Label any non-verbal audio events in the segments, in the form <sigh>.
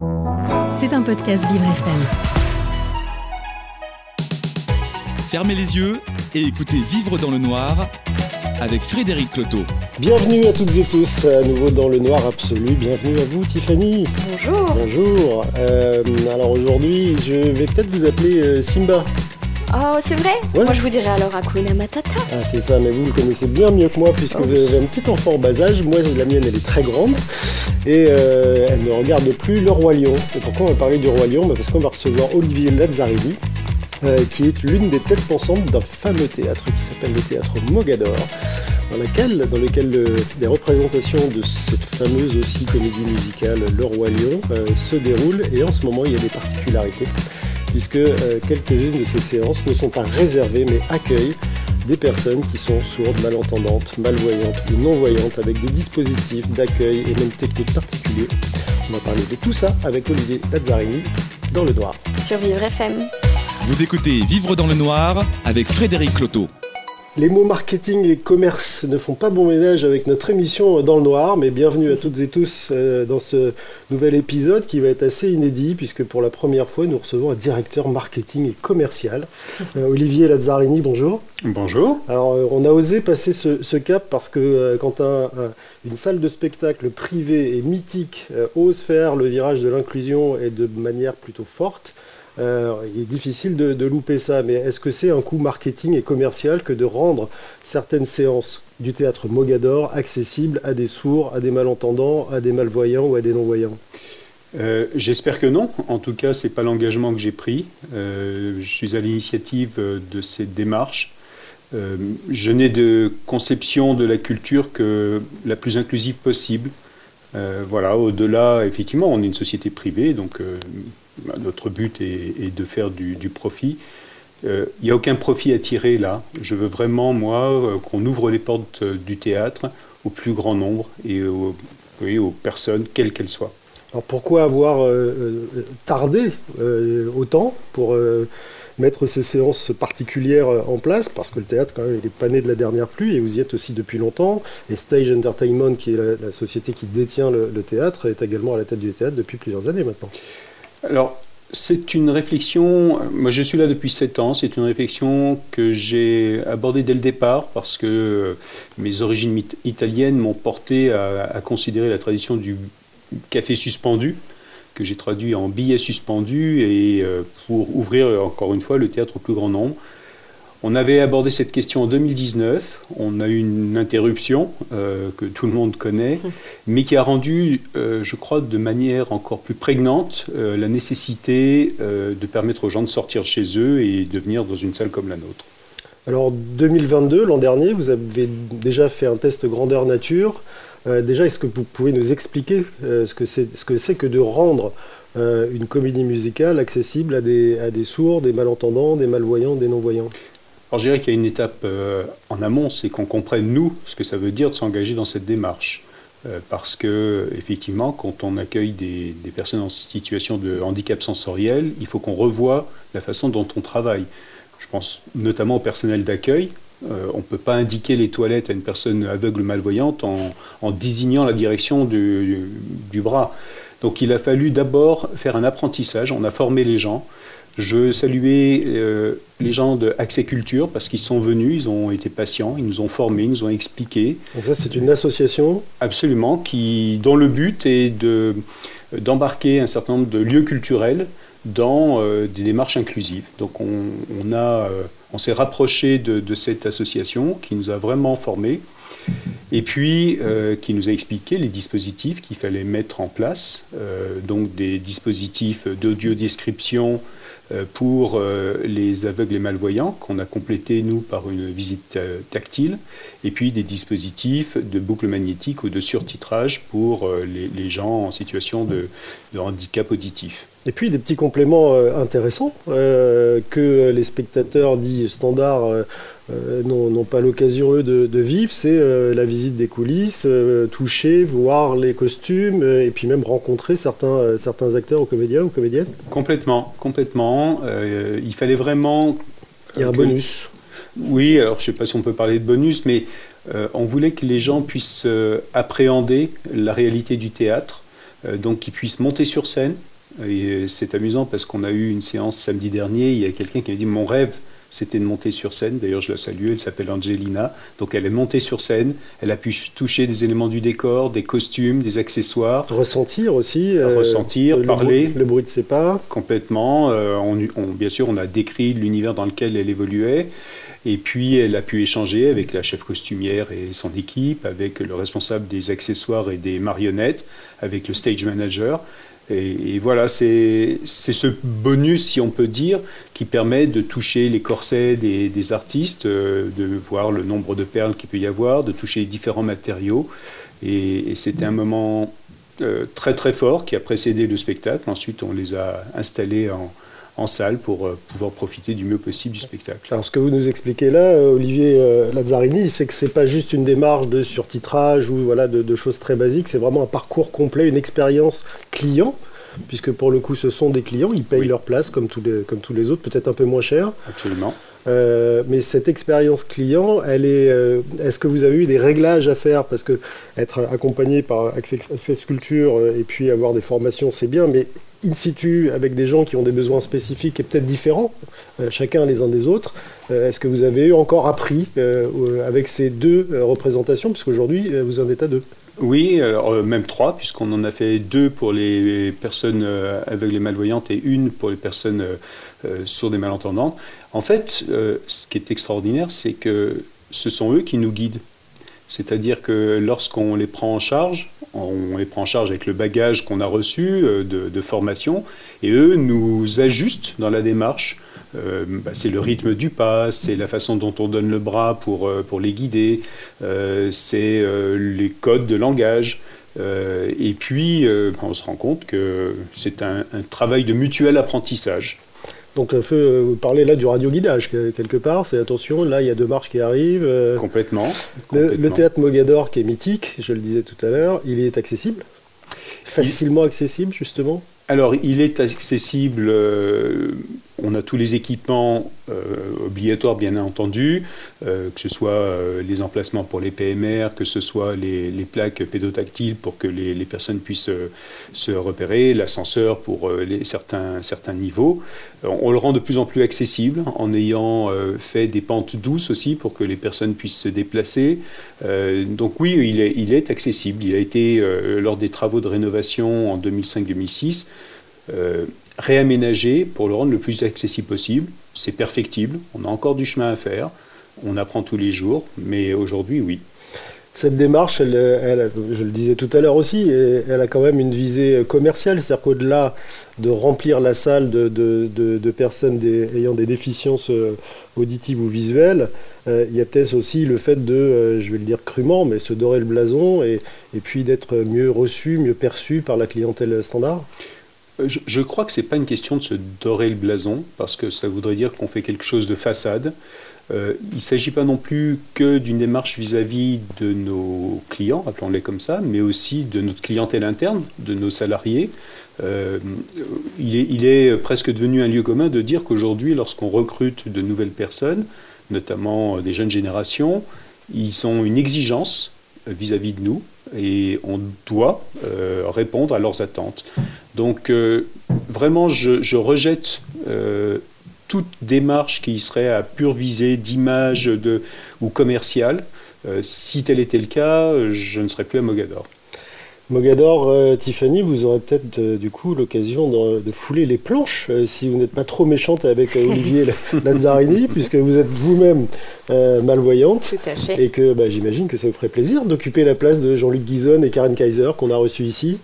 C'est un podcast Vivre FM. Fermez les yeux et écoutez Vivre dans le noir avec Frédéric Cloteau. Bienvenue à toutes et tous, à nouveau dans le noir absolu. Bienvenue à vous, Tiffany. Bonjour. Bonjour. Euh, alors aujourd'hui, je vais peut-être vous appeler euh, Simba. Oh, c'est vrai Ouais. Moi, je vous dirais alors Hakuna Matata. Ah, c'est ça, mais vous le connaissez bien mieux que moi, puisque Oh vous avez un petit enfant en bas âge. Moi, la mienne, elle est très grande. Et euh, elle ne regarde plus Le Roi Lion. Et pourquoi on va parler du Roi Lion? Bah, Parce qu'on va recevoir Olivier Lazzarini, euh, qui est l'une des têtes pensantes d'un fameux théâtre qui s'appelle le théâtre Mogador, dans, laquelle, dans lequel euh, des représentations de cette fameuse aussi comédie musicale Le Roi Lion euh, se déroulent. Et en ce moment, il y a des particularités, puisque euh, quelques-unes de ces séances ne sont pas réservées, mais accueillent des personnes qui sont sourdes, malentendantes, malvoyantes ou non-voyantes, avec des dispositifs d'accueil et même techniques particuliers. On va parler de tout ça avec Olivier Lazzarini dans le noir. Sur Vivre FM. Vous écoutez Vivre dans le noir avec Frédéric Cloteau. Les mots marketing et commerce ne font pas bon ménage avec notre émission Dans le Noir, mais bienvenue à toutes et tous euh, dans ce nouvel épisode qui va être assez inédit puisque pour la première fois nous recevons un directeur marketing et commercial. <laughs> Euh, Olivier Lazzarini, bonjour. Bonjour. Alors euh, on a osé passer ce, ce cap parce que quand un- un- une salle de spectacle privée et mythique ose faire le virage de l'inclusion et de manière plutôt forte, il est difficile de, louper ça. Mais est-ce que c'est un coup marketing et commercial que de rendre certaines séances du théâtre Mogador accessibles à des sourds, à des malentendants, à des malvoyants ou à des non-voyants? Euh, J'espère que non. En tout cas, c'est pas l'engagement que j'ai pris. Euh, je suis à l'initiative euh, de cette démarche. Je n'ai de conception de la culture que la plus inclusive possible. Voilà, au-delà, effectivement, on est une société privée, donc notre but est, de faire du, profit. Euh, Il n'y a aucun profit à tirer là. Je veux vraiment, moi, euh, qu'on ouvre les portes euh, du théâtre au plus grand nombre et aux, personnes, quelles qu'elles soient. Alors pourquoi avoir euh, euh, tardé euh, autant pour euh, mettre ces séances particulières euh, en place? Parce que le théâtre, quand même, il est pas né de la dernière pluie et vous y êtes aussi depuis longtemps. Et Stage Entertainment, qui est la, société qui détient le théâtre, est également à la tête du théâtre depuis plusieurs années maintenant. Alors, c'est une réflexion, moi je suis là depuis 7 ans, c'est une réflexion que j'ai abordée dès le départ parce que euh, mes origines italiennes m'ont porté à, à considérer la tradition du café suspendu, que j'ai traduit en billet suspendu, et euh, pour ouvrir encore une fois le théâtre au plus grand nombre. On avait abordé cette question en 2019, on a eu une interruption euh, que tout le monde connaît, <laughs> mais qui a rendu, euh, je crois, de manière encore plus prégnante euh, la nécessité de permettre aux gens de sortir de chez eux et de venir dans une salle comme la nôtre. Alors 2022, l'an dernier, vous avez déjà fait un test grandeur nature. Déjà, est-ce que vous pouvez nous expliquer ce que c'est ce que, de rendre euh, une comédie musicale accessible à des, à des sourds, des malentendants, des malvoyants, des non-voyants? Alors je dirais qu'il y a une étape euh, en amont, c'est qu'on comprenne, nous, ce que ça veut dire de s'engager dans cette démarche. Euh, parce que, effectivement, quand on accueille des, personnes en situation de handicap sensoriel, il faut qu'on revoie la façon dont on travaille. Je pense notamment au personnel d'accueil. Euh, on ne peut pas indiquer les toilettes à une personne aveugle ou malvoyante en, désignant la direction du bras. Donc il a fallu d'abord faire un apprentissage, on a formé les gens. Je saluer euh, les gens de Accès Culture parce qu'ils sont venus, ils ont été patients, ils nous ont formés, ils nous ont expliqué Donc ça, c'est une association. absolument qui, dont le but est de, d'embarquer un certain nombre de lieux culturels dans euh, des démarches inclusives. Donc on, on, a, euh, on s'est rapproché de, de cette association qui nous a vraiment formés et puis euh, qui nous a expliqué les dispositifs qu'il fallait mettre en place, euh, donc des dispositifs d'audio-description euh, pour euh, les aveugles et malvoyants, qu'on a complété, nous, par une visite tactile, et puis des dispositifs de boucle magnétique ou de surtitrage pour les, gens en situation de handicap auditif. Et puis des petits compléments euh, intéressants euh, que les spectateurs dits standards euh, n'ont pas l'occasion eux de, de vivre, c'est la visite des coulisses, toucher, voir les costumes et puis même rencontrer certains, certains acteurs ou comédiens ou comédiennes. Complètement, complètement. Il fallait vraiment. Il y a un que- bonus. Oui, alors je ne sais pas si on peut parler de bonus, mais on voulait que les gens puissent appréhender la réalité du théâtre donc qu'ils puissent monter sur scène. Et c'est amusant parce qu'on a eu une séance samedi dernier, il y a quelqu'un qui m'a dit mon rêve c'était de monter sur scène. D'ailleurs, je la salue, elle s'appelle Angelina. Donc, elle est montée sur scène, elle a pu toucher des éléments du décor, des costumes, des accessoires. Ressentir aussi. Euh, ressentir, parler. le bruit de ses pas. Complètement. Euh, on, bien sûr, on a décrit l'univers dans lequel elle évoluait. Et puis, elle a pu échanger avec la chef costumière et son équipe, avec le responsable des accessoires et des marionnettes, avec le stage manager. Et, voilà, c'est ce bonus, si on peut dire, qui permet de toucher les corsets des, artistes, euh, de voir le nombre de perles qu'il peut y avoir, de toucher les différents matériaux. Et, c'était un moment euh, très très fort qui a précédé le spectacle. Ensuite, on les a installés en, salle pour euh, pouvoir profiter du mieux possible du spectacle. Alors ce que vous nous expliquez là, Olivier Lazzarini, c'est que c'est pas juste une démarche de surtitrage ou voilà de choses très basiques, c'est vraiment un parcours complet, une expérience client puisque pour le coup, ce sont des clients, ils payent leur place comme tous les, comme tous les autres, peut-être un peu moins cher. Absolument. Euh, mais cette expérience client, elle est. Euh, est-ce que vous avez eu des réglages à faire? Parce que être accompagné par Access Culture euh, et puis avoir des formations, c'est bien, mais in situ avec des gens qui ont des besoins spécifiques et peut-être différents, chacun les uns des autres. Est-ce que vous avez encore appris avec ces deux représentations? Puisqu'aujourd'hui, vous en êtes à deux. Oui, euh, même trois, puisqu'on en a fait deux pour les personnes euh, aveugles et malvoyantes et une pour les personnes euh, sourdes et malentendantes. En fait, ce qui est extraordinaire, c'est que ce sont eux qui nous guident. C'est-à-dire que lorsqu'on les prend en charge, on les prend en charge avec le bagage qu'on a reçu de, formation, et eux nous ajustent dans la démarche euh, bah, c'est le rythme du pas, c'est la façon dont on donne le bras pour, euh, pour les guider, euh, c'est les codes de langage. et puis, on se rend compte que c'est un, travail de mutuel apprentissage. Donc, vous parlez là du radio-guidage, quelque part. C'est attention, là, il y a deux marches qui arrivent. Complètement. Le, théâtre Mogador, qui est mythique, je le disais tout à l'heure, il est accessible? Facilement accessible, justement? Alors, il est accessible, euh, on a tous les équipements euh, obligatoires, bien entendu, euh, que ce soit les emplacements pour les PMR, que ce soit les, plaques pédotactiles pour que les, personnes puissent se repérer, l'ascenseur pour certains, certains niveaux. on le rend de plus en plus accessible en ayant fait des pentes douces aussi pour que les personnes puissent se déplacer. donc oui, il est, il est accessible. Il a été, lors des travaux de rénovation en 2005-2006, euh, réaménager pour le rendre le plus accessible possible. C'est perfectible, on a encore du chemin à faire, on apprend tous les jours, mais aujourd'hui, oui. Cette démarche, je le disais tout à l'heure aussi, elle a quand même une visée commerciale, c'est-à-dire qu'au-delà de remplir la salle de, personnes ayant des déficiences euh, auditives ou visuelles, euh, il y a peut-être aussi le fait de, je vais le dire crûment, mais se dorer le blason et puis d'être mieux reçu, mieux perçu par la clientèle standard je, crois que ce n'est pas une question de se dorer le blason, parce que ça voudrait dire qu'on fait quelque chose de façade. Euh, il ne s'agit pas non plus que d'une démarche vis-à-vis de nos clients, appelons-les comme ça, mais aussi de notre clientèle interne, de nos salariés. Euh, il, est, il, est, presque devenu un lieu commun de dire qu'aujourd'hui, lorsqu'on recrute de nouvelles personnes, notamment des jeunes générations, ils ont une exigence vis-à-vis de nous et on doit euh, répondre à leurs attentes. Donc euh, vraiment, je, rejette euh, toute démarche qui serait à pure visée d'image ou commerciale. si tel était le cas, je ne serais plus à Mogador. Mogador, euh, Tiffany, vous aurez peut-être euh, du coup l'occasion de, fouler les planches euh, si vous n'êtes pas trop méchante avec Olivier <laughs> Lazzarini, puisque vous êtes vous-même malvoyante. Et que bah, j'imagine que ça vous ferait plaisir d'occuper la place de Jean-Luc Guizon et Karen Kaiser qu'on a reçu ici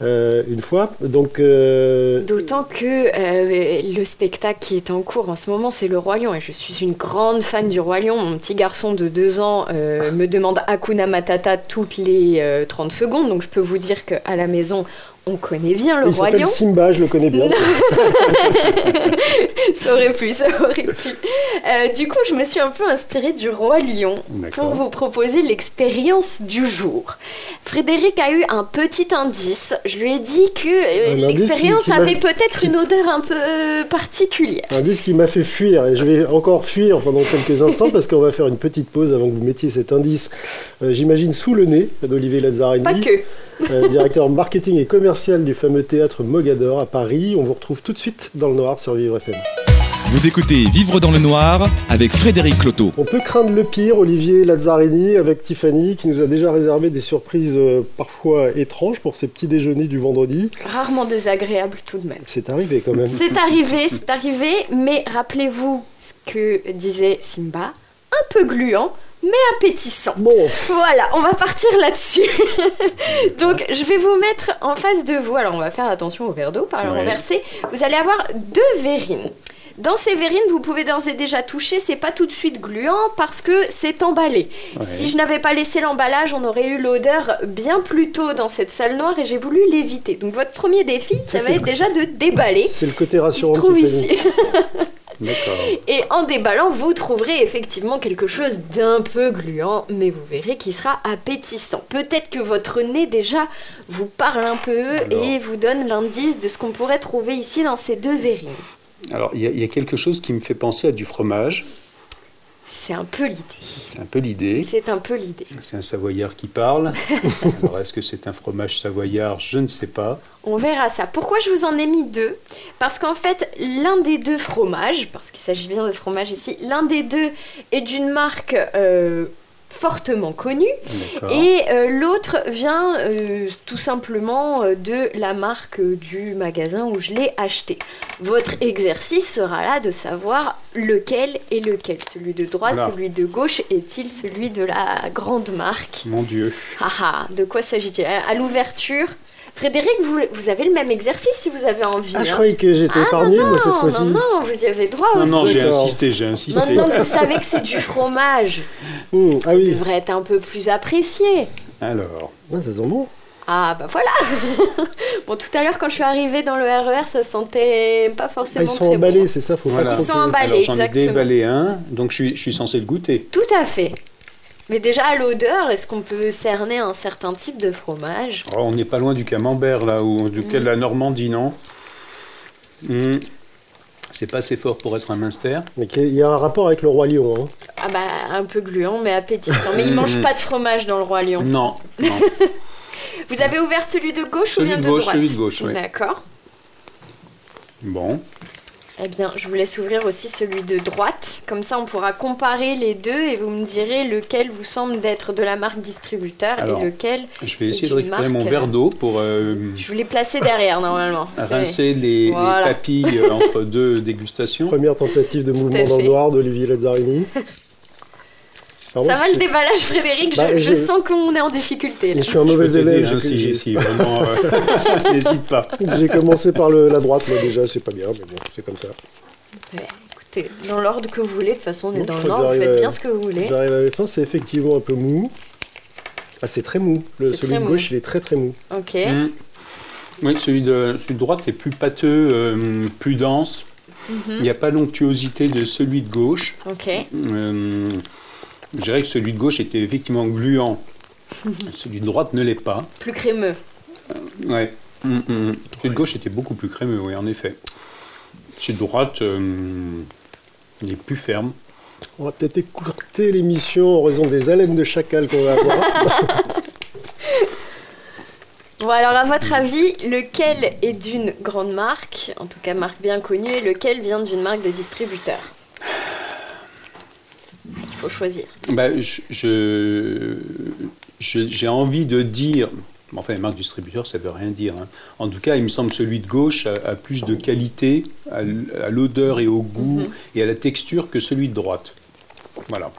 une fois. Donc, D'autant que le spectacle qui est en cours en ce moment, c'est Le Roi Lion. Et je suis une grande fan du Roi Lion. Mon petit garçon de deux ans me demande Hakuna Matata toutes les 30 secondes. Donc je peux vous dire qu'à la maison, on connaît bien le roi lion. Simba, je le connais bien. <laughs> ça aurait pu, ça aurait pu. Euh, du coup, je me suis un peu inspirée du roi lion pour vous proposer l'expérience du jour. Frédéric a eu un petit indice. Je lui ai dit que euh, l'expérience avait peut-être une odeur un peu particulière. Un indice qui m'a fait fuir et je vais encore fuir pendant quelques instants parce qu'on va faire une petite pause avant que vous mettiez cet indice. Euh, j'imagine sous le nez d'Olivier Lazzarini. Pas que. directeur marketing et commerce commercial du fameux théâtre Mogador à Paris. On vous retrouve tout de suite dans le noir sur Vivre FM. Vous écoutez Vivre dans le noir avec Frédéric Cloteau. On peut craindre le pire, Olivier Lazzarini avec Tiffany qui nous a déjà réservé des surprises euh, parfois étranges pour ses petits déjeuners du vendredi. Rarement désagréable tout de même. C'est arrivé quand même. C'est arrivé, c'est arrivé, mais rappelez-vous ce que disait Simba, un peu gluant, mais appétissant. Bon, Voilà, on va partir là-dessus. <laughs> Donc, je vais vous mettre en face de vous. Alors, on va faire attention au verre d'eau par le Ouais. renverser. Vous allez avoir deux verrines. Dans ces verrines, vous pouvez d'ores et déjà toucher, c'est pas tout de suite gluant parce que c'est emballé. Ouais. Si je n'avais pas laissé l'emballage, on aurait eu l'odeur bien plus tôt dans cette salle noire et j'ai voulu l'éviter. Donc votre premier défi, ça, Ça, va être déjà de déballer c'est le côté ce qui se rassurant trouve ici. <laughs> Et en déballant, vous trouverez effectivement quelque chose d'un peu gluant, mais vous verrez qu'il sera appétissant. Peut-être que votre nez déjà vous parle un peu et vous donne l'indice de ce qu'on pourrait trouver ici dans ces deux verrines. Alors, il y, a- il y a quelque chose qui me fait penser à du fromage. C'est un peu l'idée. C'est un peu l'idée. C'est un peu l'idée. C'est un savoyard qui parle. <laughs> Alors, est-ce que c'est un fromage savoyard? Je ne sais pas. On verra ça. Pourquoi je vous en ai mis deux? Parce qu'en fait, l'un des deux fromages, parce qu'il s'agit bien de fromage ici, l'un des deux est d'une marque euh, fortement connue et euh, l'autre vient euh, tout simplement de la marque du magasin où je l'ai acheté. Votre exercice sera là de savoir lequel est lequel. Celui de droite, Voilà. celui de gauche est-il celui de la grande marque? Mon Dieu. Ah ah, de quoi s'agit-il? À l'ouverture, Frédéric, vous, vous avez le même exercice si vous avez envie. Ah, je hein. croyais que j'étais Ah, épargné, non, moi, cette non, fois-ci. non, non, vous y avez droit Non, aussi. non, j'ai insisté, j'ai insisté. Maintenant que vous savez que c'est du fromage, Hum, ça ah oui, devrait être un peu plus apprécié. Alors, ah, ça sent bon. Ah bah voilà <laughs> Bon tout à l'heure quand je suis arrivée dans le RER ça sentait pas Ah, forcément ils sont très emballés, bon. c'est ça, faut Voilà. pas Ils sont emballés. alors j'en ai déballé un, donc je suis, je suis censé le goûter. Tout à fait. Mais déjà à l'odeur, est-ce qu'on peut cerner un certain type de fromage? Oh, on n'est pas loin du camembert, là, ou duquel la Normandie, non? Hmm. C'est pas assez fort pour être un Munster. Mais qu'il y a un rapport avec le roi lion. Hein. Ah bah un peu gluant mais appétissant. Mais ils mangent pas de fromage dans le roi lion. Non, non. <laughs> Vous avez ouvert celui de gauche Celui ou bien de de, gauche, droite? celui de gauche, oui. D'accord. Bon, Eh bien, je vous laisse ouvrir aussi celui de droite. Comme ça, on pourra comparer les deux et vous me direz lequel vous semble d'être de la marque distributeur Alors, et lequel. je vais essayer de récupérer mon verre d'eau pour euh, Je vous l'ai placé derrière normalement. <laughs> rincer les, les Voilà. papilles euh, entre deux dégustations. Première tentative de mouvement dans le noir d'Olivier Lazzarini. <laughs> Pardon, Ça va je- le déballage, Frédéric Bah, je, je je- sens qu'on est en difficulté. Là. Je suis un Je mauvais élève. hein, j'ai- si, si, <laughs> vraiment, euh, <laughs> n'hésite pas. J'ai commencé par le- la droite, moi déjà, c'est pas bien, mais bon, c'est comme ça. Ouais, écoutez, dans l'ordre que vous voulez, de toute façon, on est dans je que vous faites à- bien ce que vous voulez. J'arrive à la fin, c'est effectivement un peu mou. Ah, c'est très mou. Le, celui très de mou. gauche, il est très très mou. Ok. Hmm. Oui, celui de, celui de droite est plus pâteux, euh, plus dense. Mhm. Il n'y a pas l'onctuosité de celui de gauche. Ok. Euh, je dirais que celui de gauche était effectivement gluant. <laughs> celui de droite ne l'est pas. Plus crémeux. Ouais. Mm, mm. Celui de gauche était beaucoup plus crémeux, oui, en effet. Celui de droite, euh, il est plus ferme. On va peut-être écourter l'émission en raison des haleines de chacal qu'on va avoir. <laughs> Bon, alors, à votre avis, lequel est d'une grande marque, en tout cas marque bien connue, et lequel vient d'une marque de distributeur? Faut choisir. Bah, je, j'ai envie de dire, enfin, les marques distributeurs, ça veut rien dire. hein. En tout cas, il me semble que celui de gauche a, a plus de qualité à l'odeur et au goût Mhm. et à la texture que celui de droite. Voilà.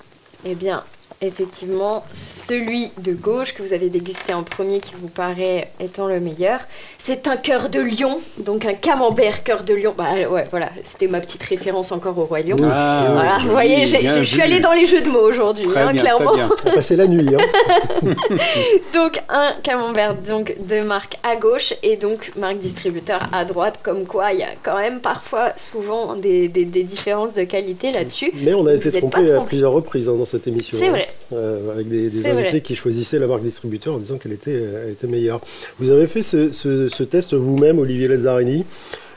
Eh bien, effectivement, celui de gauche que vous avez dégusté en premier, qui vous paraît étant le meilleur, c'est un cœur de lion, donc un camembert cœur de lion. Bah ouais, voilà, c'était ma petite référence encore au roi lion. Ah, Voilà, vous voyez, je suis allée dans les jeux de mots aujourd'hui, Très hein, bien, clairement. très bien. On passer la nuit. Hein. <laughs> Donc un camembert donc de marque à gauche et donc marque distributeur à droite, comme quoi il y a quand même parfois souvent des, des- des différences de qualité là-dessus. Mais on a été trompé à plusieurs reprises hein, dans cette émission. C'est hein. vrai. Euh, avec des, invités vrai. qui choisissaient la marque distributeur en disant qu'elle était, euh, elle était meilleure. Vous avez fait ce, ce- ce test vous-même, Olivier Lazzarini.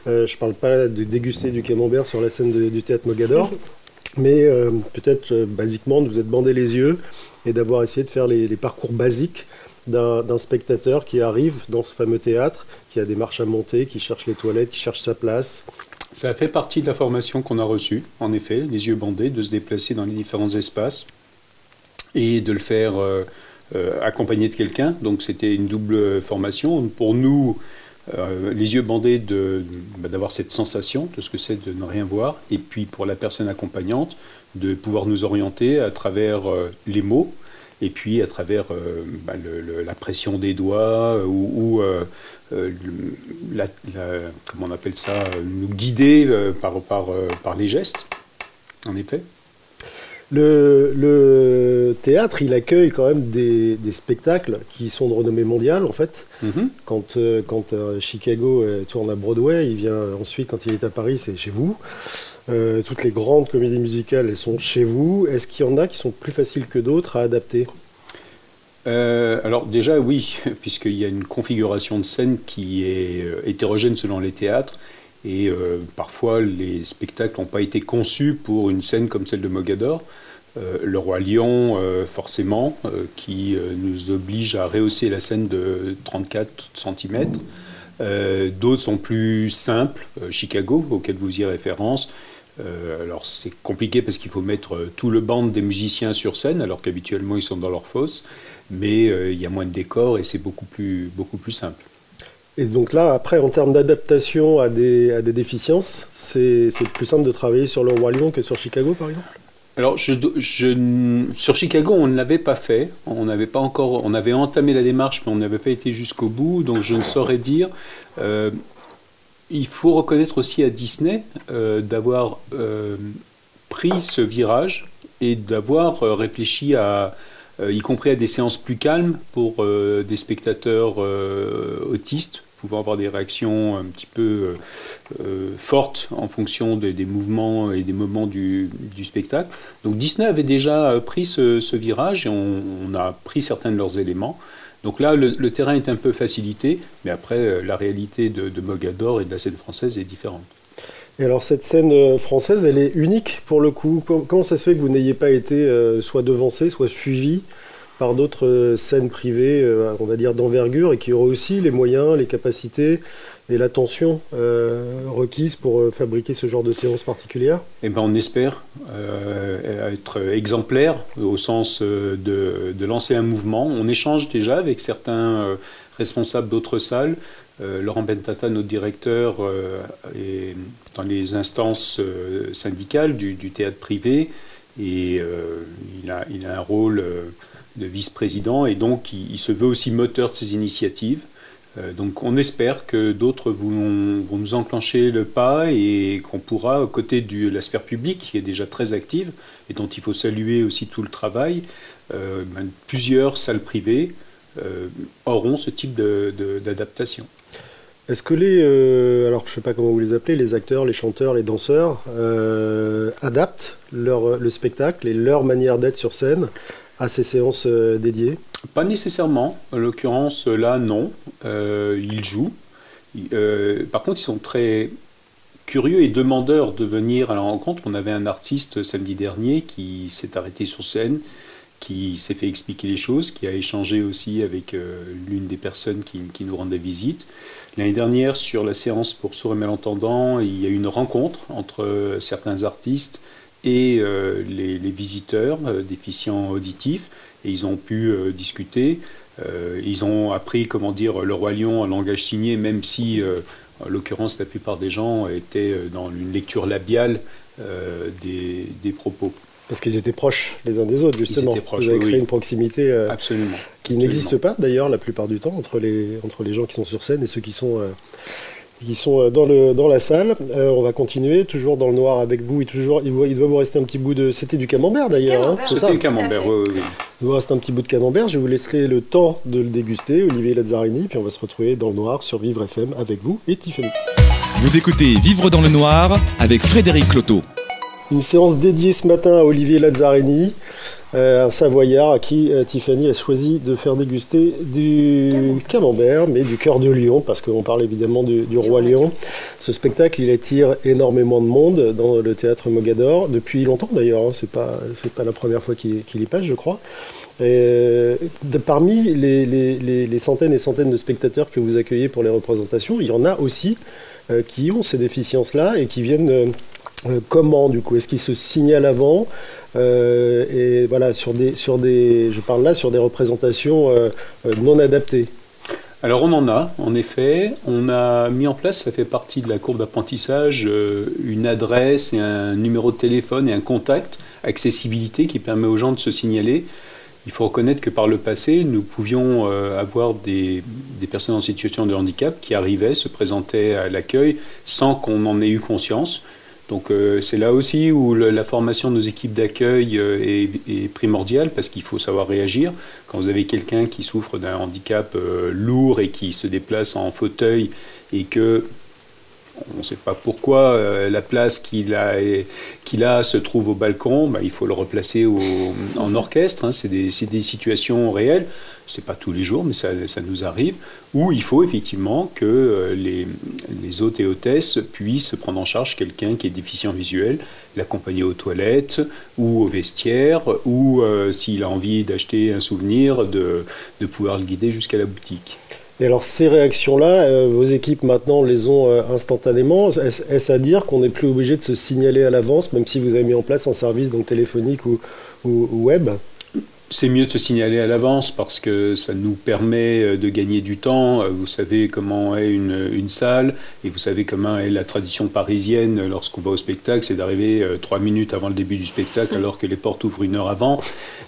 Euh, je ne parle pas de déguster du camembert sur la scène de- du théâtre Mogador, <laughs> mais euh, peut-être euh, basiquement de vous être bandé les yeux et d'avoir essayé de faire les, les parcours basiques d'un spectateur qui arrive dans ce fameux théâtre, qui a des marches à monter, qui cherche les toilettes, qui cherche sa place Ça fait partie de la formation qu'on a reçue, en effet, les yeux bandés, de se déplacer dans les différents espaces et de le faire euh, euh, accompagné de quelqu'un. Donc c'était une double formation. Pour nous, euh, les yeux bandés, bah, d'avoir cette sensation de ce que c'est de ne rien voir, et puis pour la personne accompagnante, de pouvoir nous orienter à travers les mots, et puis à travers bah, la pression des doigts ou, comment on appelle ça, nous guider par, par, par les gestes, en effet. Le, théâtre, il accueille quand même des, spectacles qui sont de renommée mondiale, en fait. Mhm. Quand, euh, quand euh, Chicago euh, tourne à Broadway, il vient ensuite, quand il est à Paris, c'est chez vous. toutes les grandes comédies musicales, elles sont chez vous. Est-ce qu'il y en a qui sont plus faciles que d'autres à adapter? Alors déjà oui, <laughs> puisqu'il y a une configuration de scène qui est hétérogène selon les théâtres et euh, parfois, les spectacles n'ont pas été conçus pour une scène comme celle de Mogador. Euh, le roi lion, euh, forcément, qui nous oblige à rehausser la scène de 34 cm. D'autres sont plus simples, Chicago, auquel vous y référence. alors c'est compliqué parce qu'il faut mettre tout le band des musiciens sur scène, alors qu'habituellement ils sont dans leur fosse, mais il y a moins de décors et c'est beaucoup plus, beaucoup plus simple. Et donc là, après, en termes d'adaptation à des, à des déficiences, c'est plus simple de travailler sur le Roi que sur Chicago, par exemple? Alors, je, sur Chicago, on ne l'avait pas fait. On n'avait pas encore, on avait entamé la démarche, mais on n'avait pas été jusqu'au bout. Donc, je ne saurais dire. Euh, il faut reconnaître aussi à Disney euh, d'avoir euh, pris ce virage et d'avoir réfléchi à, y compris à des séances plus calmes pour des spectateurs autistes pouvant avoir des réactions un petit peu euh, euh, fortes en fonction des, mouvements et des moments du, spectacle. Donc Disney avait déjà pris ce, virage et on, a pris certains de leurs éléments. Donc là, le, terrain est un peu facilité, mais après, euh, la réalité de, Mogador et de la scène française est différente. Et alors cette scène française, elle est unique pour le coup. Comment ça se fait que vous n'ayez pas été soit devancé, soit suivi par d'autres euh, scènes privées, euh, on va dire d'envergure, et qui auraient aussi les moyens, les capacités et l'attention euh, requise pour fabriquer ce genre de séance particulière Eh ben, on espère être exemplaire au sens de, lancer un mouvement. On échange déjà avec certains responsables d'autres salles. Laurent Bentata, notre directeur, est dans les instances syndicales du, théâtre privé et il, a, un rôle de vice-président, et donc il, se veut aussi moteur de ces initiatives. Euh, donc on espère que d'autres vont, nous enclencher le pas et qu'on pourra, aux côtés de la sphère publique, qui est déjà très active, et dont il faut saluer aussi tout le travail, euh, ben, plusieurs salles privées euh, auront ce type d'adaptation. Est-ce que les, alors je sais pas comment vous les appelez, les acteurs, les chanteurs, les danseurs, adaptent leur, le spectacle et leur manière d'être sur scène à ces séances euh, dédiées Pas nécessairement. En l'occurrence, là, non. Euh, ils jouent. Euh, par contre, ils sont très curieux et demandeurs de venir à la rencontre. On avait un artiste samedi dernier qui s'est arrêté sur scène, qui s'est fait expliquer les choses, qui a échangé aussi avec l'une des personnes qui, nous rendait visite. L'année dernière, sur la séance pour sourds et malentendants, il y a eu une rencontre entre certains artistes et euh, les, visiteurs euh, déficients auditifs, et ils ont pu euh, discuter. ils ont appris comment dire le roi lion en langage signé, même si, en l'occurrence, la plupart des gens étaient dans une lecture labiale des, propos. Parce qu'ils étaient proches les uns des autres, justement. Ils étaient proches, Vous avez créé une proximité Absolument. qui n'existe pas, d'ailleurs, la plupart du temps, entre les, entre les gens qui sont sur scène et ceux qui sont qui sont euh, dans, le, dans la salle. Euh, on va continuer, toujours dans le noir avec vous. Et toujours, il, doit, il doit vous rester un petit bout de. C'était du camembert d'ailleurs. Hein, C'était du camembert, oui, oui, Il vous reste un petit bout de camembert. Je vous laisserai le temps de le déguster, Olivier Lazzarini. Puis on va se retrouver dans le noir sur Vivre FM avec vous et Tiffany. Vous écoutez Vivre dans le noir avec Frédéric Cloteau. Une séance dédiée ce matin à Olivier Lazzarini. Un Savoyard à qui Tiffany a choisi de faire déguster du camembert, mais du cœur de lion, parce qu'on parle évidemment du, Roi Lion. Ce spectacle, il attire énormément de monde dans le théâtre Mogador, depuis longtemps d'ailleurs, hein. c'est pas, pas la première fois qu'il y passe, je crois. de, parmi les, les, centaines et centaines de spectateurs que vous accueillez pour les représentations, il y en a aussi qui ont ces déficiences-là et qui viennent euh, comment du coup Est-ce qu'il se signale avant euh, Et voilà, sur des, sur des, je parle là sur des représentations euh, non adaptées. Alors on en a, en effet. On a mis en place, ça fait partie de la courbe d'apprentissage, une adresse et un numéro de téléphone et un contact, accessibilité qui permet aux gens de se signaler. Il faut reconnaître que par le passé, nous pouvions avoir des, des, personnes en situation de handicap qui arrivaient, se présentaient à l'accueil sans qu'on en ait eu conscience. Donc euh, c'est là aussi où la formation de nos équipes d'accueil euh, est, primordiale parce qu'il faut savoir réagir. Quand vous avez quelqu'un qui souffre d'un handicap euh, lourd et qui se déplace en fauteuil et que on ne sait pas pourquoi la place qu'il a, qu'il a se trouve au balcon, bah, il faut le replacer en orchestre. Hein. c'est, des, situations réelles. C'est pas tous les jours, mais ça, nous arrive. Où il faut effectivement que euh, les, hôtes et hôtesses puissent prendre en charge quelqu'un qui est déficient visuel, l'accompagner aux toilettes ou au vestiaire, ou euh, s'il a envie d'acheter un souvenir, de, pouvoir le guider jusqu'à la boutique. Et alors ces réactions-là, euh, vos équipes maintenant les ont instantanément? Est-ce à dire qu'on n'est plus obligé de se signaler à l'avance, même si vous avez mis en place un service téléphonique ou web? C'est mieux de se signaler à l'avance parce que ça nous permet euh, de gagner du temps. Euh, vous savez comment est une, une salle et vous savez comment est la tradition parisienne lorsqu'on va au spectacle, c'est d'arriver euh, trois minutes avant le début du spectacle <laughs> alors que les portes ouvrent une heure avant.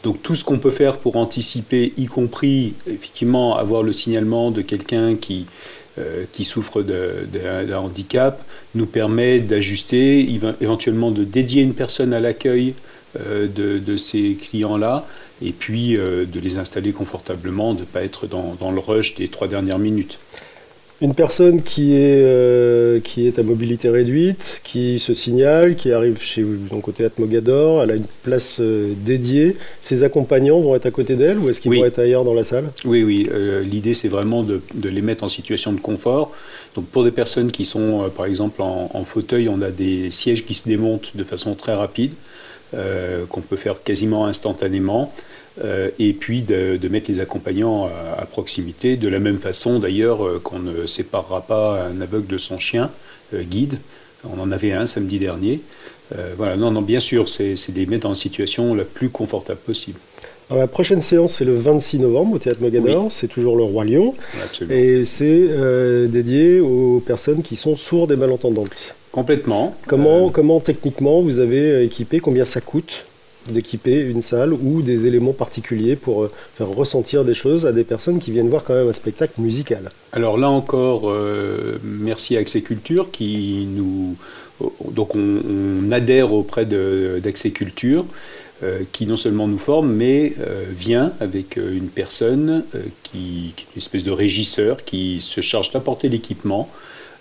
Donc tout ce qu'on peut faire pour anticiper, y compris effectivement avoir le signalement de quelqu'un qui, qui souffre d'un handicap, nous permet d'ajuster, éventuellement de dédier une personne à l'accueil de, de, ces clients-là et puis euh, de les installer confortablement, de ne pas être dans, dans, le rush des trois dernières minutes. Une personne qui est, euh, qui est à mobilité réduite, qui se signale, qui arrive chez vous, donc au théâtre Mogador, elle a une place euh, dédiée. Ses accompagnants vont être à côté d'elle ou est-ce qu'ils vont être ailleurs dans la salle? Oui, oui. L'idée, c'est vraiment de, de, les mettre en situation de confort. Donc pour des personnes qui sont, par exemple, en, en, fauteuil, on a des sièges qui se démontent de façon très rapide. Qu'on peut faire quasiment instantanément. Euh, et puis de, mettre les accompagnants à, proximité, de la même façon d'ailleurs euh, qu'on ne séparera pas un aveugle de son chien euh, guide. On en avait un samedi dernier. voilà, non, non, bien sûr, c'est de les mettre dans la situation la plus confortable possible. Alors, la prochaine séance, c'est le 26 novembre au Théâtre Mogador. C'est toujours le Roi Lion. Et c'est dédié aux personnes qui sont sourdes et malentendantes. Complètement. Comment, comment techniquement vous avez équipé Combien ça coûte d'équiper une salle ou des éléments particuliers pour euh, faire ressentir des choses à des personnes qui viennent voir quand même un spectacle musical? Alors là encore, euh, merci à Culture qui nous... Donc on, adhère auprès d'Axeculture. Euh, qui non seulement nous forme, mais vient avec une personne qui, qui, est une espèce de régisseur qui se charge d'apporter l'équipement,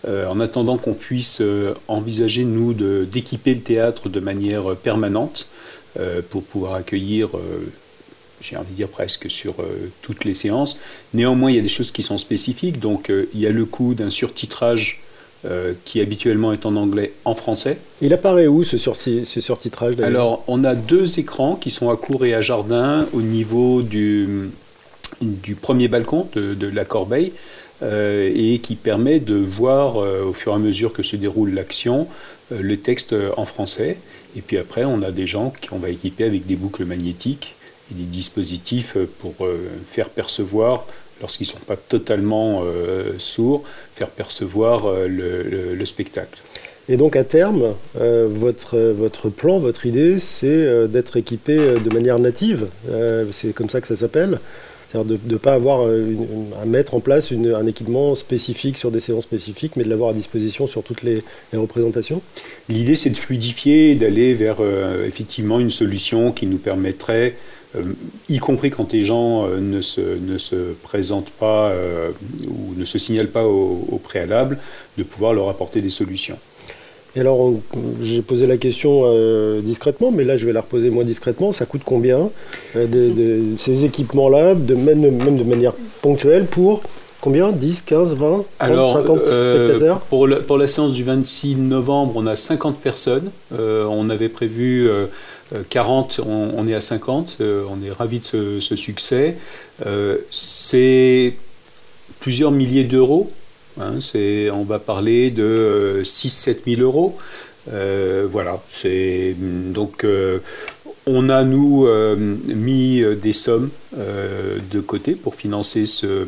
en attendant qu'on puisse envisager, nous, d'équiper le théâtre de manière permanente. Euh, pour pouvoir accueillir, euh, j'ai envie de dire presque sur euh, toutes les séances. Néanmoins, il y a des choses qui sont spécifiques. Donc, il y a le coût d'un surtitrage qui habituellement est en anglais en français. Il apparaît où ce, ce surtitrage Alors, on a deux écrans qui sont à cour et à jardin au niveau du, du premier balcon de, de la corbeille. Et qui permet de voir au fur et à mesure que se déroule l'action le texte en français. Et puis après, on a des gens qu'on va équiper avec des boucles magnétiques et des dispositifs pour euh, faire percevoir, lorsqu'ils ne sont pas totalement euh, sourds, faire percevoir euh, le, spectacle. Et donc à terme, votre, votre plan, votre idée, c'est d'être équipé de manière native. c'est comme ça que ça s'appelle. C'est-à-dire de ne pas avoir euh, à mettre en place un équipement spécifique sur des séances spécifiques, mais de l'avoir à disposition sur toutes les, représentations L'idée, c'est de fluidifier, d'aller vers euh, effectivement une solution qui nous permettrait, euh, y compris quand les gens ne, se, ne, se, présentent pas ou ne se signalent pas au, préalable, de pouvoir leur apporter des solutions. Et alors, j'ai posé la question euh, discrètement, mais là, je vais la reposer moins discrètement. Ça coûte combien de, <laughs> ces équipements-là, de, même, de manière ponctuelle, pour combien? 10, 15, 20, 30, alors, 50 spectateurs? pour, pour, la séance du 26 novembre, on a 50 personnes. on avait prévu 40, on, est à 50. on est ravis de ce, ce succès. C'est plusieurs milliers d'euros. Hein, on va parler de 6-7 euh, 000 euros. Euh, voilà, c'est donc euh, on a nous mis des sommes de côté pour financer ce,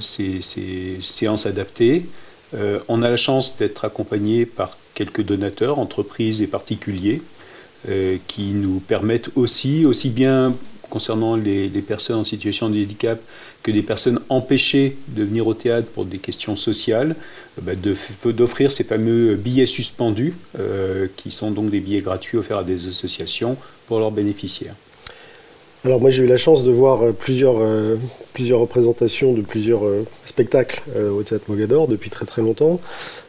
ces, ces, séances adaptées. on a la chance d'être accompagné par quelques donateurs, entreprises et particuliers, qui nous permettent aussi, aussi bien concernant les, personnes en situation de handicap que des personnes empêchées de venir au théâtre pour des questions sociales, euh, bah, d'offrir ces fameux billets suspendus, euh, qui sont donc des billets gratuits offerts à des associations pour leurs bénéficiaires. Alors moi j'ai eu la chance de voir euh, plusieurs, plusieurs représentations de plusieurs spectacles au Théâtre Mogador depuis très très longtemps.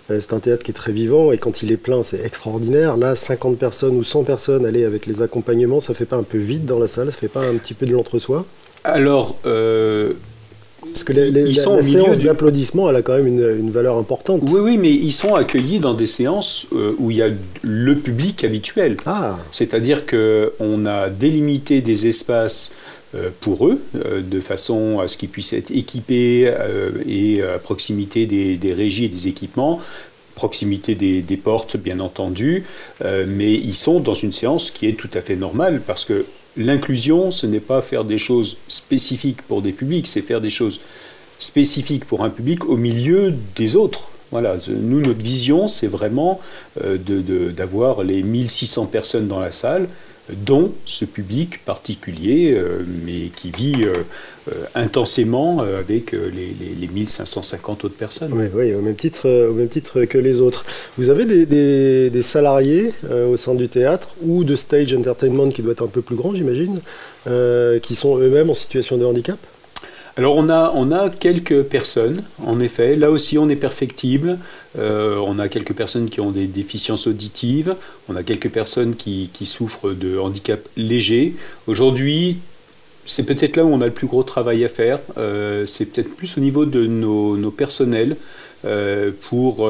C'est un théâtre qui est très vivant et quand il est plein c'est extraordinaire. Là 50 personnes ou 100 personnes aller avec les accompagnements, ça fait pas un peu vide dans la salle, ça fait pas un petit peu de l'entre-soi? Alors, euh, parce que ils sont la séance d'applaudissements, elle a quand même une, valeur importante. Oui, oui, mais ils sont accueillis dans des séances euh, où il y a le public habituel. Ah. C'est-à-dire qu'on a délimité des espaces euh, pour eux, de façon à ce qu'ils puissent être équipés et à proximité des, régies et des équipements, proximité des, portes, bien entendu, mais ils sont dans une séance qui est tout à fait normale parce que L'inclusion, ce n'est pas faire des choses spécifiques pour des publics, c'est faire des choses spécifiques pour un public au milieu des autres. Voilà, nous, notre vision, c'est vraiment euh, d'avoir les 1600 personnes dans la salle, dont ce public particulier, euh, mais qui vit euh, euh, intensément avec les, les, 1550 autres personnes. Oui, au, même titre, que les autres. Vous avez des, des, salariés au sein du théâtre ou de Stage Entertainment qui doit être un peu plus grand, j'imagine, qui sont eux-mêmes en situation de handicap? Alors on a, quelques personnes, en effet, là aussi on est perfectible, euh, on a quelques personnes qui ont des déficiences auditives, on a quelques personnes qui, souffrent de handicap léger. Aujourd'hui, c'est peut-être là où on a le plus gros travail à faire, euh, c'est peut-être plus au niveau de nos, personnels euh, pour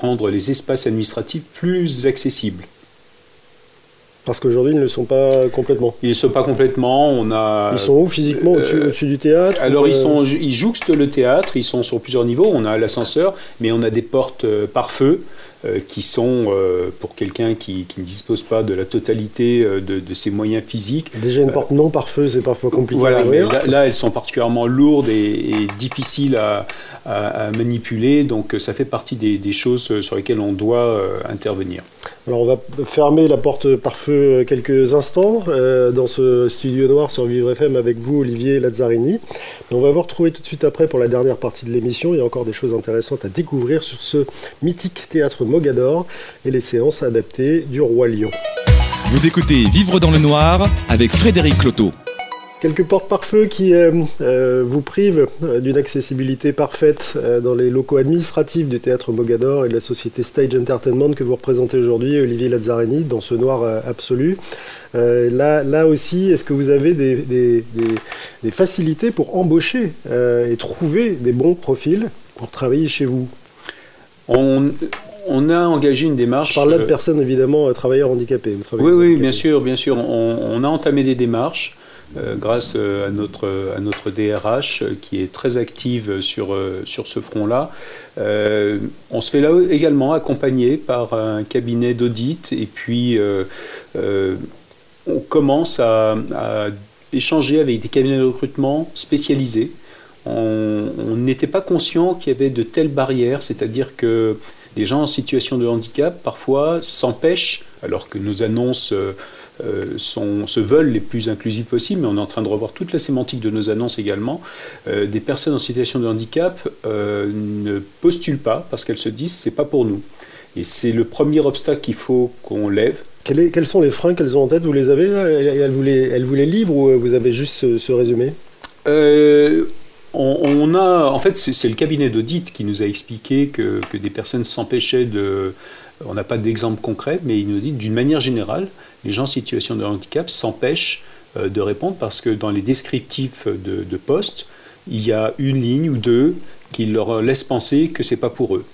rendre les espaces administratifs plus accessibles. Parce qu'aujourd'hui, ils ne le sont pas complètement. Ils ne sont pas complètement. On a. Ils sont où physiquement euh, au-dessus, du théâtre Alors ils euh, sont, ils jouxtent le théâtre. Ils sont sur plusieurs niveaux. On a l'ascenseur, mais on a des portes euh, par feu. qui sont, pour quelqu'un qui, ne dispose pas de la totalité de, ses moyens physiques. Déjà, une porte non par feu, c'est parfois compliqué voilà, à mais là, elles sont particulièrement lourdes et, difficiles à, manipuler, donc ça fait partie des, des, choses sur lesquelles on doit intervenir. Alors on va fermer la porte par feu quelques instants euh, dans ce studio noir sur Vivre FM avec vous Olivier Lazzarini. on va vous retrouver tout de suite après pour la dernière partie de l'émission. Il y a encore des choses intéressantes à découvrir sur ce mythique théâtre Mogador et les séances adaptées du Roi Lion. Vous écoutez Vivre dans le noir avec Frédéric Cloteau. Quelques portes par feu qui euh, euh, vous privent euh, d'une accessibilité parfaite dans les locaux administratifs du théâtre Mogador et de la société Stage Entertainment que vous représentez aujourd'hui, Olivier Lazzarini, dans ce noir absolu. là, là aussi, est-ce que vous avez des, facilités pour embaucher et trouver des bons profils pour travailler chez vous? On, a engagé une démarche. Je parle là de personnes évidemment travailleurs handicapés. oui, oui, bien sûr, bien sûr. on, a entamé des démarches. Euh, grâce euh, à notre, à notre DRH euh, qui est très active sur, sur ce front-là. on se fait là également accompagner par un cabinet d'audit et puis on commence à, échanger avec des cabinets de recrutement spécialisés. On n'était pas conscient qu'il y avait de telles barrières, c'est-à-dire que les gens en situation de handicap parfois s'empêchent, alors que nos annonces euh, sont, se veulent les plus inclusives possibles, mais on est en train de revoir toute la sémantique de nos annonces également. Euh, des personnes en situation de handicap euh, ne postulent pas parce qu'elles se disent c'est pas pour nous. Et c'est le premier obstacle qu'il faut qu'on lève. quels sont les freins qu'elles ont en tête? Vous les avez là? Elles vous les, elles vous les livrent ou vous avez juste ce, résumé? On, a, en fait, c'est le cabinet d'audit qui nous a expliqué que, des personnes s'empêchaient de. On n'a pas d'exemple concret, mais il nous dit d'une manière générale, les gens en situation de handicap s'empêchent euh, de répondre parce que dans les descriptifs de, de poste, il y a une ligne ou deux qui leur laissent penser que c'est pas pour eux.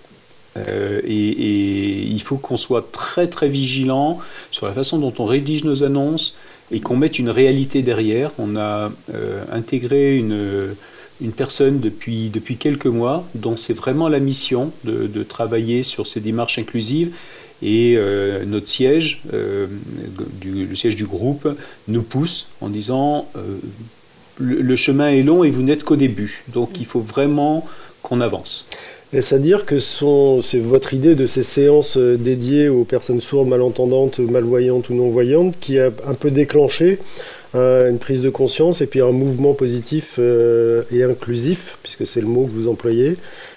Euh, et, il faut qu'on soit très très vigilant sur la façon dont on rédige nos annonces et qu'on mette une réalité derrière. On a euh, intégré une, une personne depuis, depuis quelques mois dont c'est vraiment la mission de, travailler sur ces démarches inclusives. Et euh, notre siège, du, le siège du groupe, nous pousse en disant le, chemin est long et vous n'êtes qu'au début. Donc il faut vraiment qu'on avance. Est-ce à dire que c'est votre idée de ces séances euh, dédiées aux personnes sourdes, malentendantes, malvoyantes ou non-voyantes qui a un peu déclenché euh, une prise de conscience et puis un mouvement positif euh, et inclusif, puisque c'est le mot que vous employez,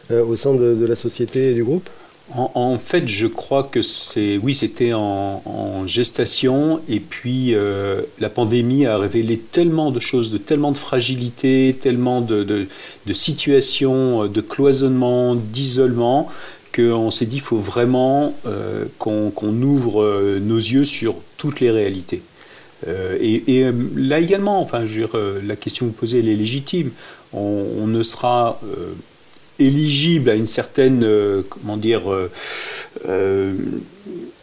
au sein de la société et du groupe? En, fait, je crois que c'est, oui, c'était en, gestation, et puis euh, la pandémie a révélé tellement de choses, de tellement de fragilité, tellement de, situations, de cloisonnement, d'isolement, qu'on s'est dit qu'il faut vraiment euh, qu'on, ouvre euh, nos yeux sur toutes les réalités. et, là également, enfin, je veux dire, la question que vous posez, elle est légitime. On ne sera éligible à une certaine, euh, comment dire, euh, euh,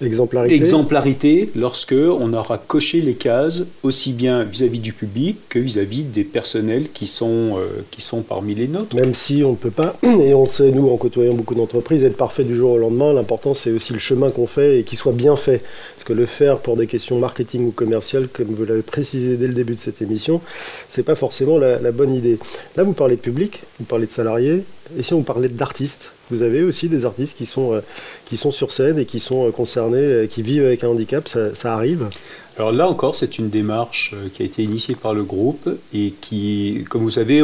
exemplarité. exemplarité lorsque on aura coché les cases aussi bien vis-à-vis du public que vis-à-vis des personnels qui sont, qui sont parmi les nôtres. Même si on ne peut pas, <clears throat> et on le sait nous en côtoyant beaucoup d'entreprises, être parfait du jour au lendemain, l'important c'est aussi le chemin qu'on fait et qu'il soit bien fait. Parce que le faire pour des questions marketing ou commerciales, comme vous l'avez précisé dès le début de cette émission, c'est pas forcément la, la bonne idée. Là vous parlez de public, vous parlez de salariés, et si on parlait d'artistes, vous avez aussi des artistes qui sont, euh, qui sont sur scène et qui sont euh, concernés, euh, qui vivent avec un handicap, ça, arrive alors là encore, c'est une démarche qui a été initiée par le groupe et qui, comme vous savez,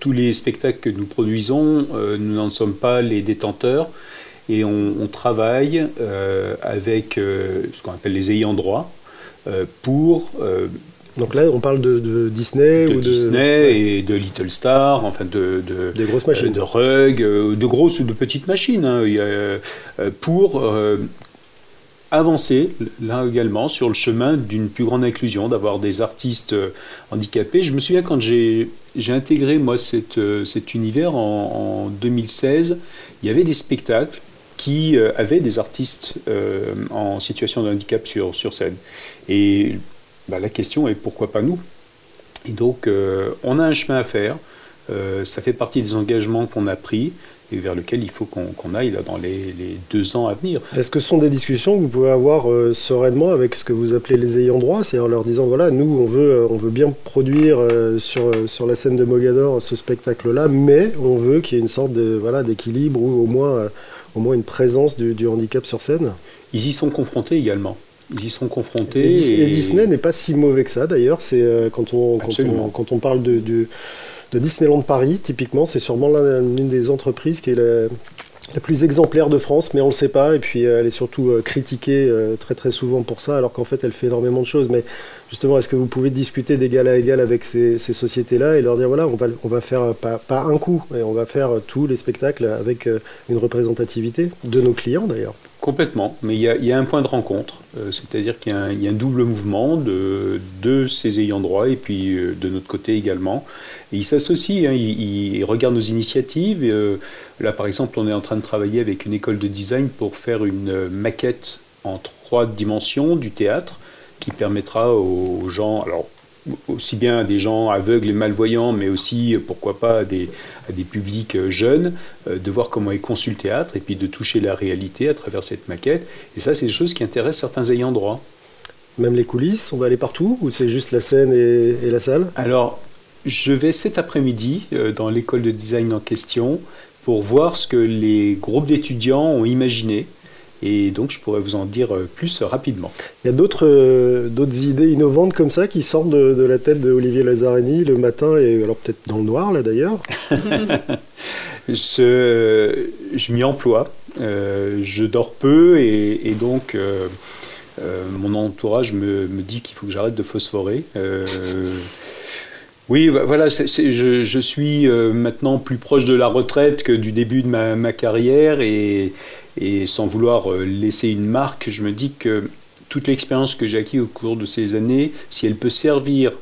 tous les spectacles que nous produisons, nous n'en sommes pas les détenteurs et on, travaille avec ce qu'on appelle les ayants droit pour donc là, on parle de, Disney de ou de Disney et de Little Star, enfin de, de des grosses machines, de Rug, euh, de grosses ou de petites machines, hein, euh, pour euh, avancer là également sur le chemin d'une plus grande inclusion, d'avoir des artistes handicapés. Je me souviens quand j'ai intégré moi cet, cet univers en, en, 2016, il y avait des spectacles qui avaient des artistes en situation de handicap sur, sur scène. Et bah, la question est pourquoi pas nous? Et donc, euh, on a un chemin à faire. Euh, ça fait partie des engagements qu'on a pris et vers lequel il faut qu'on aille là, dans les, deux ans à venir. Est-ce que ce sont des discussions que vous pouvez avoir euh, sereinement avec ce que vous appelez les ayants droit, c'est-à-dire en leur disant voilà, nous on veut, on veut bien produire sur, sur la scène de Mogador ce spectacle-là, mais on veut qu'il y ait une sorte de voilà d'équilibre ou au moins, au moins une présence du, du handicap sur scène? Ils y sont confrontés également ils y sont confrontés. Et, Disney n'est pas si mauvais que ça d'ailleurs. C'est euh, quand, on, quand, on, parle de, de, Disneyland Paris, typiquement, c'est sûrement l'une des entreprises qui est la, la, plus exemplaire de France, mais on ne le sait pas. Et puis euh, elle est surtout euh, critiquée très très souvent pour ça, alors qu'en fait elle fait énormément de choses. Mais justement, est-ce que vous pouvez discuter d'égal à égal avec ces, sociétés-là et leur dire voilà, on va, on va faire pas, pas un coup, mais on va faire tous les spectacles avec une représentativité de nos clients d'ailleurs Complètement, mais il y, a, un point de rencontre, euh, c'est-à-dire qu'il y, a un double mouvement de, ces ayants droit et puis euh, de notre côté également. Et ils s'associent, hein, ils, regardent nos initiatives. Euh, là, par exemple, on est en train de travailler avec une école de design pour faire une maquette en trois dimensions du théâtre qui permettra aux gens, aussi bien à des gens aveugles et malvoyants, mais aussi, pourquoi pas, à des, des publics euh, jeunes, euh, de voir comment est conçu le théâtre et puis de toucher la réalité à travers cette maquette. Et ça, c'est des choses qui intéressent certains ayants droit. Même les coulisses, on va aller partout ou c'est juste la scène et, la salle? Alors, je vais cet après-midi euh, dans l'école de design en question pour voir ce que les groupes d'étudiants ont imaginé et donc, je pourrais vous en dire euh, plus rapidement. Il y a d'autres euh, d'autres idées innovantes comme ça qui sortent de, la tête de Olivier Lazzarini le matin, et alors peut-être dans le noir, là d'ailleurs? <laughs> Je, je m'y emploie. Euh, je dors peu et, donc mon entourage me, me dit qu'il faut que j'arrête de phosphorer. Oui, bah, voilà, je, suis maintenant plus proche de la retraite que du début de ma, carrière et, et, sans vouloir laisser une marque, je me dis que toute l'expérience que j'ai acquise au cours de ces années, si elle peut servir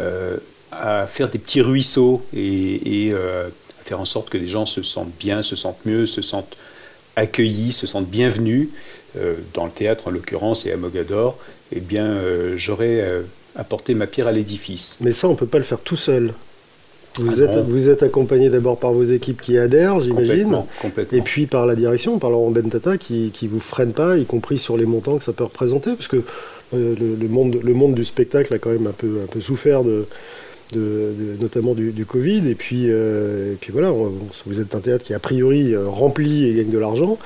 euh, à faire des petits ruisseaux et, euh, à faire en sorte que les gens se sentent bien, se sentent mieux, se sentent accueillis, se sentent bienvenus, euh, dans le théâtre en l'occurrence et à Mogador, eh bien j'aurais apporté ma pierre à l'édifice. Mais ça, on ne peut pas le faire tout seul. Vous, ah êtes, vous êtes accompagné d'abord par vos équipes qui adhèrent, j'imagine, et puis par la direction, par Laurent Bentata, qui ne vous freine pas, y compris sur les montants que ça peut représenter, parce que euh, le, monde, le monde du spectacle a quand même un peu, un peu souffert de, de, notamment du, Covid. Et puis, euh, et puis voilà, vous êtes un théâtre qui a priori euh, rempli et gagne de l'argent,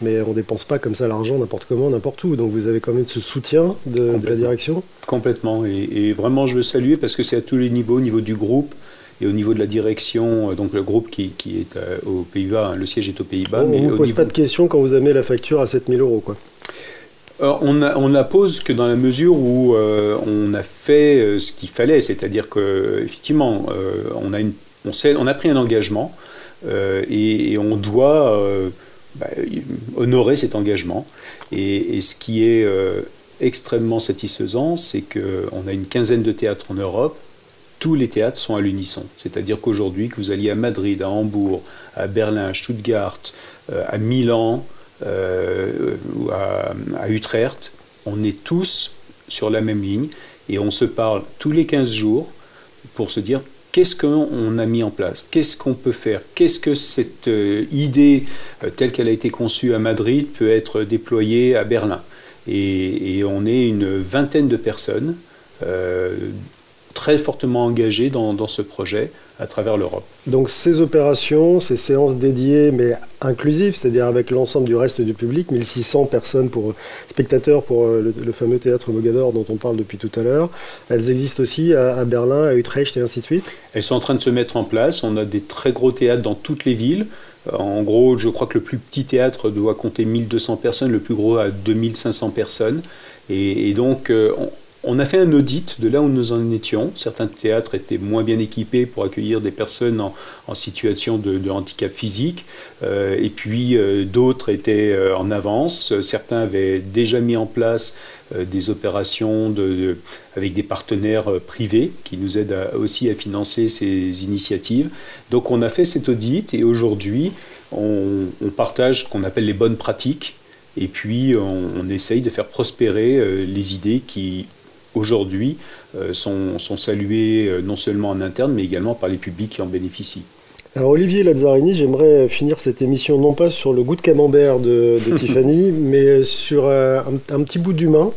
mais on ne dépense pas comme ça l'argent n'importe comment, n'importe où. Donc vous avez quand même ce soutien de, la direction Complètement. Et, et, vraiment, je veux saluer parce que c'est à tous les niveaux, au niveau du groupe, et au niveau de la direction, euh, donc le groupe qui, qui est euh, aux Pays-Bas, hein, le siège est aux Pays-Bas. On ne vous pose pas de questions quand vous amenez la facture à 7000 euros, quoi. Euh, on, a, on, la pose que dans la mesure où on a fait ce qu'il fallait, c'est-à-dire qu'effectivement, on, a on, on a pris un engagement et, on doit bah, honorer cet engagement. Et, et ce qui est extrêmement satisfaisant, c'est qu'on a une quinzaine de théâtres en Europe tous les théâtres sont à l'unisson. C'est-à-dire qu'aujourd'hui, que vous alliez à Madrid, à Hambourg, à Berlin, à Stuttgart, euh, à Milan, euh, à, Utrecht, on est tous sur la même ligne et on se parle tous les 15 jours pour se dire qu'est-ce qu'on a mis en place, qu'est-ce qu'on peut faire, qu'est-ce que cette euh, idée telle qu'elle a été conçue à Madrid peut être déployée à Berlin. Et on est une vingtaine de personnes très fortement engagés dans, ce projet à travers l'Europe. Donc ces opérations, ces séances dédiées mais inclusives, c'est-à-dire avec l'ensemble du reste du public, 1600 personnes pour spectateurs pour euh, le, fameux théâtre Mogador dont on parle depuis tout à l'heure, elles existent aussi à, Berlin, à Utrecht et ainsi de suite? Elles sont en train de se mettre en place. On a des très gros théâtres dans toutes les villes. Euh, en gros, je crois que le plus petit théâtre doit compter 1200 personnes, le plus gros à 2500 personnes. Et, et donc, euh, on, on a fait un audit de là où nous en étions. Certains théâtres étaient moins bien équipés pour accueillir des personnes en, situation de, handicap physique, euh, et puis euh, d'autres étaient euh, en avance. Certains avaient déjà mis en place des opérations avec des partenaires privés qui nous aident aussi à financer ces initiatives. Donc on a fait cet audit et aujourd'hui on, partage ce qu'on appelle les bonnes pratiques et puis on, essaye de faire prospérer les idées qui aujourd'hui euh, sont, sont, salués euh, non seulement en interne, mais également par les publics qui en bénéficient. Alors Olivier Lazzarini, j'aimerais finir cette émission non pas sur le goût de camembert de, <laughs> Tiffany, mais sur euh, un, petit bout d'humain.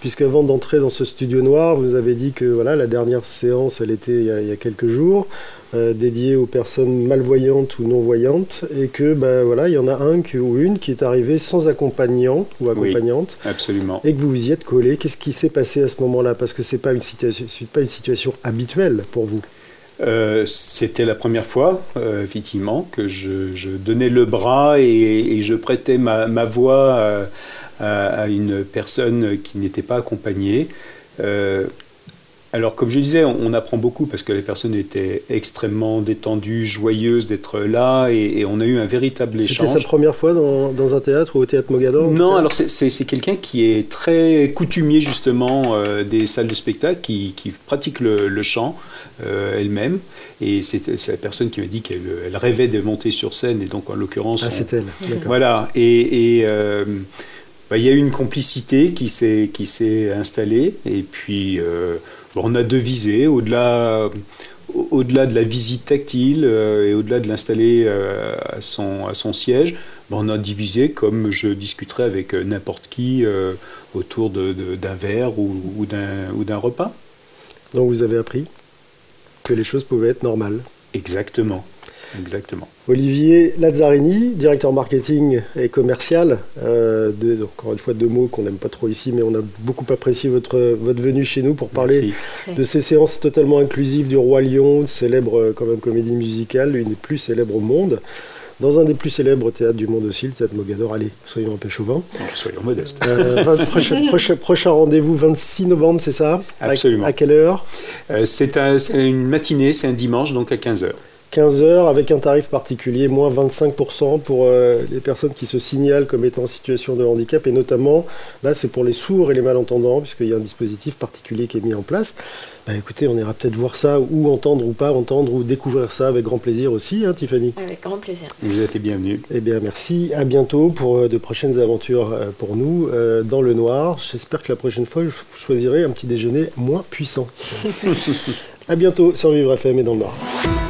Puisqu'avant d'entrer dans ce studio noir, vous avez dit que voilà, la dernière séance, elle était il y a quelques jours. Euh, dédié aux personnes malvoyantes ou non-voyantes, et que bah, voilà, il y en a un ou une qui est arrivé sans accompagnant ou accompagnante, absolument. et que vous vous y êtes collé. Qu'est-ce qui s'est passé à ce moment-là? Parce que pas une situation, pas une situation habituelle pour vous. Euh, c'était la première fois, euh, effectivement, que je, donnais le bras et, je prêtais ma, voix à, à, une personne qui n'était pas accompagnée. Alors, comme je disais, on, apprend beaucoup parce que les personnes étaient extrêmement détendues, joyeuses d'être là et, on a eu un véritable échange. C'était sa première fois dans, un théâtre ou au théâtre Mogador Non, alors c'est quelqu'un qui est très coutumier justement euh, des salles de spectacle, qui, pratique le, chant euh, elle-même. Et c'est la personne qui m'a dit qu'elle rêvait de monter sur scène et donc en l'occurrence. Ah, c'est elle. Voilà. Et. euh, bah, il y a eu une complicité qui s'est installée et puis on a devisé au-delà au-delà de la visite tactile euh, et au-delà de l'installer euh, à, son, à son siège, on a divisé comme je discuterais avec n'importe qui autour d'un de, d'un verre ou, ou d'un repas. Donc vous avez appris que les choses pouvaient être normales. Exactement. Exactement. Olivier Lazzarini, directeur marketing et commercial. Euh, de, encore une fois, deux mots qu'on n'aime pas trop ici, mais on a beaucoup apprécié votre, votre venue chez nous pour parler de ces séances totalement inclusives du Roi Lion, célèbre euh, quand même comédie musicale, l'une des plus célèbres au monde. dans un des plus célèbres théâtres du monde aussi, le théâtre Mogador. Allez, soyons un peu chauvins. Soyons modestes. Euh, <laughs> prochain, prochain- prochain rendez-vous 26 novembre, c'est ça? Absolument. À, quelle heure? Euh, c'est un- c'est une matinée, c'est un dimanche, donc à 15h. 15 heures avec un tarif particulier, moins 25% pour euh, les personnes qui se signalent comme étant en situation de handicap et notamment, là c'est pour les sourds et les malentendants puisqu'il y a un dispositif particulier qui est mis en place. Bah, écoutez, on ira peut-être voir ça ou entendre ou pas entendre ou découvrir ça avec grand plaisir aussi, hein, Tiffany? Avec grand plaisir. Vous êtes les bienvenus. Eh bien merci, à bientôt pour euh, de prochaines aventures euh, pour nous euh, dans le noir. J'espère que la prochaine fois je choisirai un petit déjeuner moins puissant. <laughs> à bientôt sur Vivre FM et dans le noir.